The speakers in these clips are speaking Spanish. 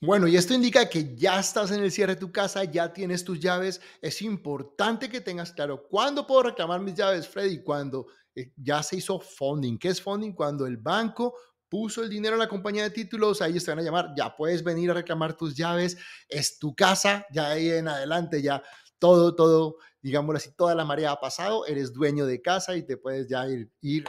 Bueno, y esto indica que ya estás en el cierre de tu casa, ya tienes tus llaves. Es importante que tengas claro cuándo puedo reclamar mis llaves, Freddy, cuando eh, ya se hizo funding. ¿Qué es funding? Cuando el banco puso el dinero en la compañía de títulos, ahí te van a llamar, ya puedes venir a reclamar tus llaves, es tu casa, ya ahí en adelante ya todo, todo, digámoslo así, toda la marea ha pasado, eres dueño de casa y te puedes ya ir,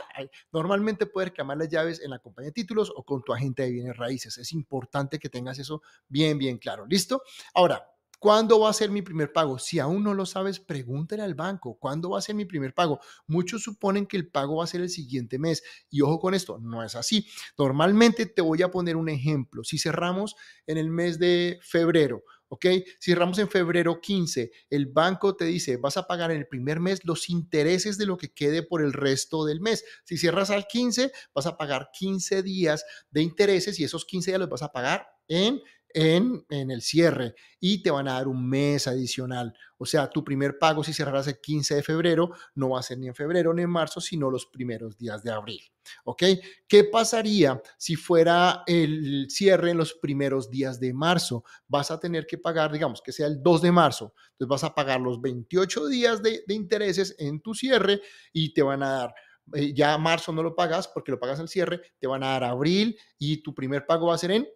normalmente puedes reclamar las llaves en la compañía de títulos o con tu agente de bienes raíces. Es importante que tengas eso bien, bien claro. ¿Listo? Ahora, ¿Cuándo va a ser mi primer pago? Si aún no lo sabes, pregúntale al banco, ¿cuándo va a ser mi primer pago? Muchos suponen que el pago va a ser el siguiente mes. Y ojo con esto, no es así. Normalmente te voy a poner un ejemplo. Si cerramos en el mes de febrero, ¿ok? Cerramos en febrero 15, el banco te dice, vas a pagar en el primer mes los intereses de lo que quede por el resto del mes. Si cierras al 15, vas a pagar 15 días de intereses y esos 15 días los vas a pagar en en, el cierre y te van a dar un mes adicional. O sea, tu primer pago si cerraras el 15 de febrero no va a ser ni en febrero ni en marzo, sino los primeros días de abril. ¿Ok? ¿Qué pasaría si fuera el cierre en los primeros días de marzo? Vas a tener que pagar, digamos, que sea el 2 de marzo. Entonces vas a pagar los 28 días de, de intereses en tu cierre y te van a dar eh, ya marzo no lo pagas porque lo pagas al cierre, te van a dar abril y tu primer pago va a ser en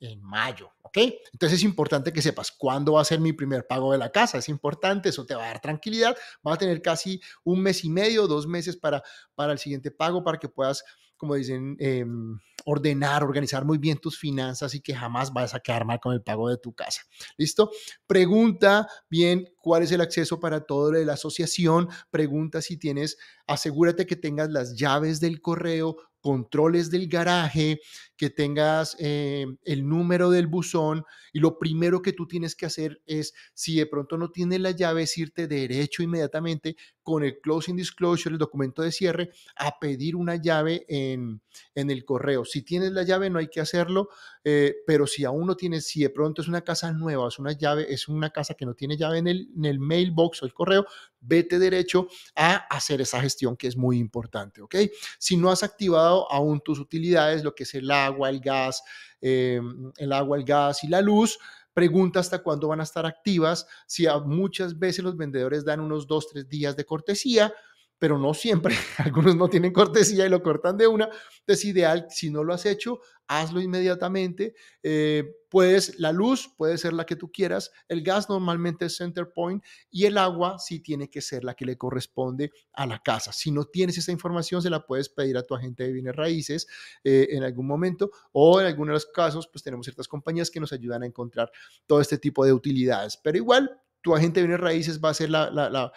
en mayo, ¿ok? Entonces es importante que sepas cuándo va a ser mi primer pago de la casa, es importante, eso te va a dar tranquilidad, vas a tener casi un mes y medio, dos meses para, para el siguiente pago, para que puedas, como dicen, em, ordenar, organizar muy bien tus finanzas y que jamás vayas a quedar mal con el pago de tu casa. ¿Listo? Pregunta bien cuál es el acceso para todo de la asociación, pregunta si tienes, asegúrate que tengas las llaves del correo, controles del garaje, que tengas eh, el número del buzón y lo primero que tú tienes que hacer es, si de pronto no tienes la llave, es irte derecho inmediatamente con el closing disclosure, el documento de cierre, a pedir una llave en, en el correo. Si tienes la llave, no hay que hacerlo, eh, pero si aún no tienes, si de pronto es una casa nueva, es una llave, es una casa que no tiene llave en el, en el mailbox o el correo, vete derecho a hacer esa gestión que es muy importante, ¿ok? Si no has activado aún tus utilidades, lo que es el agua, el gas, eh, el agua, el gas y la luz, pregunta hasta cuándo van a estar activas. Si muchas veces los vendedores dan unos dos, tres días de cortesía, pero no siempre. Algunos no tienen cortesía y lo cortan de una. Entonces, ideal, si no lo has hecho, hazlo inmediatamente. Eh, puedes, la luz puede ser la que tú quieras, el gas normalmente es center point y el agua sí tiene que ser la que le corresponde a la casa. Si no tienes esa información, se la puedes pedir a tu agente de bienes raíces eh, en algún momento o en algunos de los casos, pues tenemos ciertas compañías que nos ayudan a encontrar todo este tipo de utilidades. Pero igual, tu agente de bienes raíces va a ser la,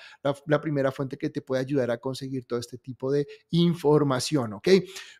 primera fuente que te puede ayudar a conseguir todo este tipo de información, ¿ok?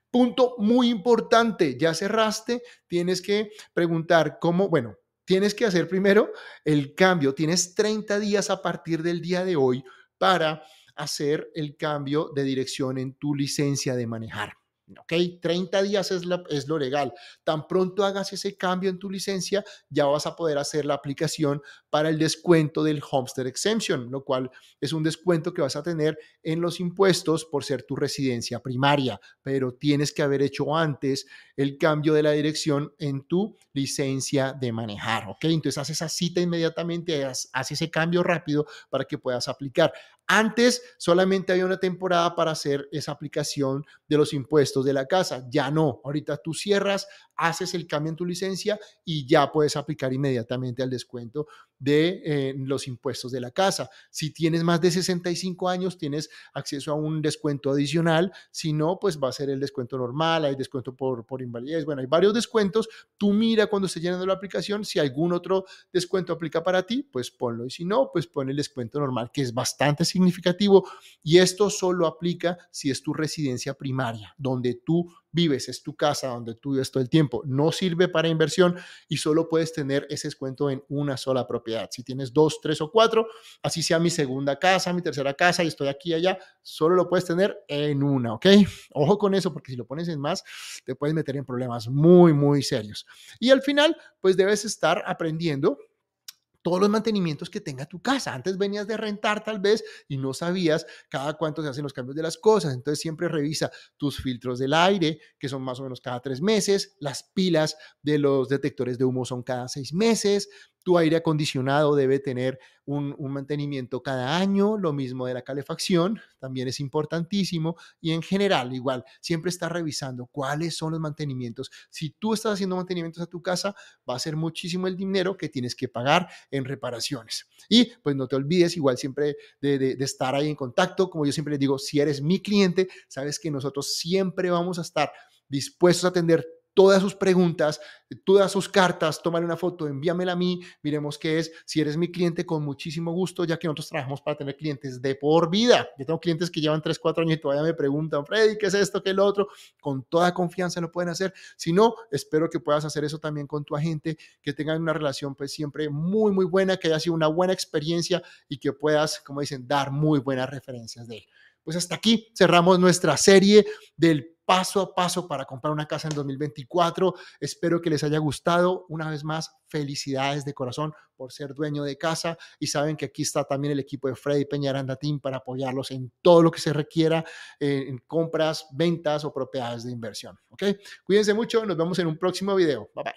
Punto muy importante, ya cerraste, tienes que preguntar cómo, bueno, tienes que hacer primero el cambio, tienes 30 días a partir del día de hoy para hacer el cambio de dirección en tu licencia de manejar. ¿Ok? 30 días es, lo legal. Tan pronto hagas ese cambio en tu licencia, ya vas a poder hacer la aplicación para el descuento del Homestead Exemption, lo cual es un descuento que vas a tener en los impuestos por ser tu residencia primaria, pero tienes que haber hecho antes el cambio de la dirección en tu licencia de manejar, ¿ok? Entonces haces esa cita inmediatamente, haces ese cambio rápido para que puedas aplicar. Antes solamente había una temporada para hacer esa aplicación de los impuestos de la casa. Ya no. Ahorita tú cierras, haces el cambio en tu licencia y ya puedes aplicar inmediatamente al descuento de eh, los impuestos de la casa. Si tienes más de 65 años, tienes acceso a un descuento adicional. Si no, pues va a ser el descuento normal, hay descuento por, por invalidez. Bueno, hay varios descuentos. Tú mira cuando esté llenando la aplicación, si algún otro descuento aplica para ti, pues ponlo. Y si no, pues pon el descuento normal, que es bastante significativo. Y esto solo aplica si es tu residencia primaria, donde tú vives, es tu casa donde tú vives todo el tiempo. No sirve para inversión y solo puedes tener ese descuento en una sola propiedad. Si tienes dos, tres o cuatro, así sea mi segunda casa, mi tercera casa y estoy aquí y allá, solo lo puedes tener en una, ¿ok? Ojo con eso porque si lo pones en más, te puedes meter en problemas muy, muy serios. Y al final, pues debes estar aprendiendo todos los mantenimientos que tenga tu casa. Antes venías de rentar tal vez y no sabías cada cuánto se hacen los cambios de las cosas. Entonces siempre revisa tus filtros del aire, que son más o menos cada tres meses, las pilas de los detectores de humo son cada seis meses, tu aire acondicionado debe tener un, mantenimiento cada año, lo mismo de la calefacción, también es importantísimo. Y en general, igual, siempre está revisando cuáles son los mantenimientos. Si tú estás haciendo mantenimientos a tu casa, va a ser muchísimo el dinero que tienes que pagar en reparaciones. Y pues no te olvides igual siempre de, de estar ahí en contacto. Como yo siempre les digo, si eres mi cliente, sabes que nosotros siempre vamos a estar dispuestos a atender todas sus preguntas, todas sus cartas, tómale una foto, envíamela a mí, miremos qué es. Si eres mi cliente, con muchísimo gusto, ya que nosotros trabajamos para tener clientes de por vida. Yo tengo clientes que llevan 3, 4 años y todavía me preguntan, Freddy, ¿qué es esto, qué es lo otro? Con toda confianza lo pueden hacer. Si no, espero que puedas hacer eso también con tu agente, que tengan una relación pues siempre muy, muy buena, que haya sido una buena experiencia y que puedas, como dicen, dar muy buenas referencias de él. Pues hasta aquí cerramos nuestra serie del paso a paso para comprar una casa en 2024. Espero que les haya gustado. Una vez más, felicidades de corazón por ser dueño de casa y saben que aquí está también el equipo de Freddy Peñaranda Team para apoyarlos en todo lo que se requiera eh, en compras, ventas o propiedades de inversión. ¿Ok? Cuídense mucho. Nos vemos en un próximo video. Bye bye.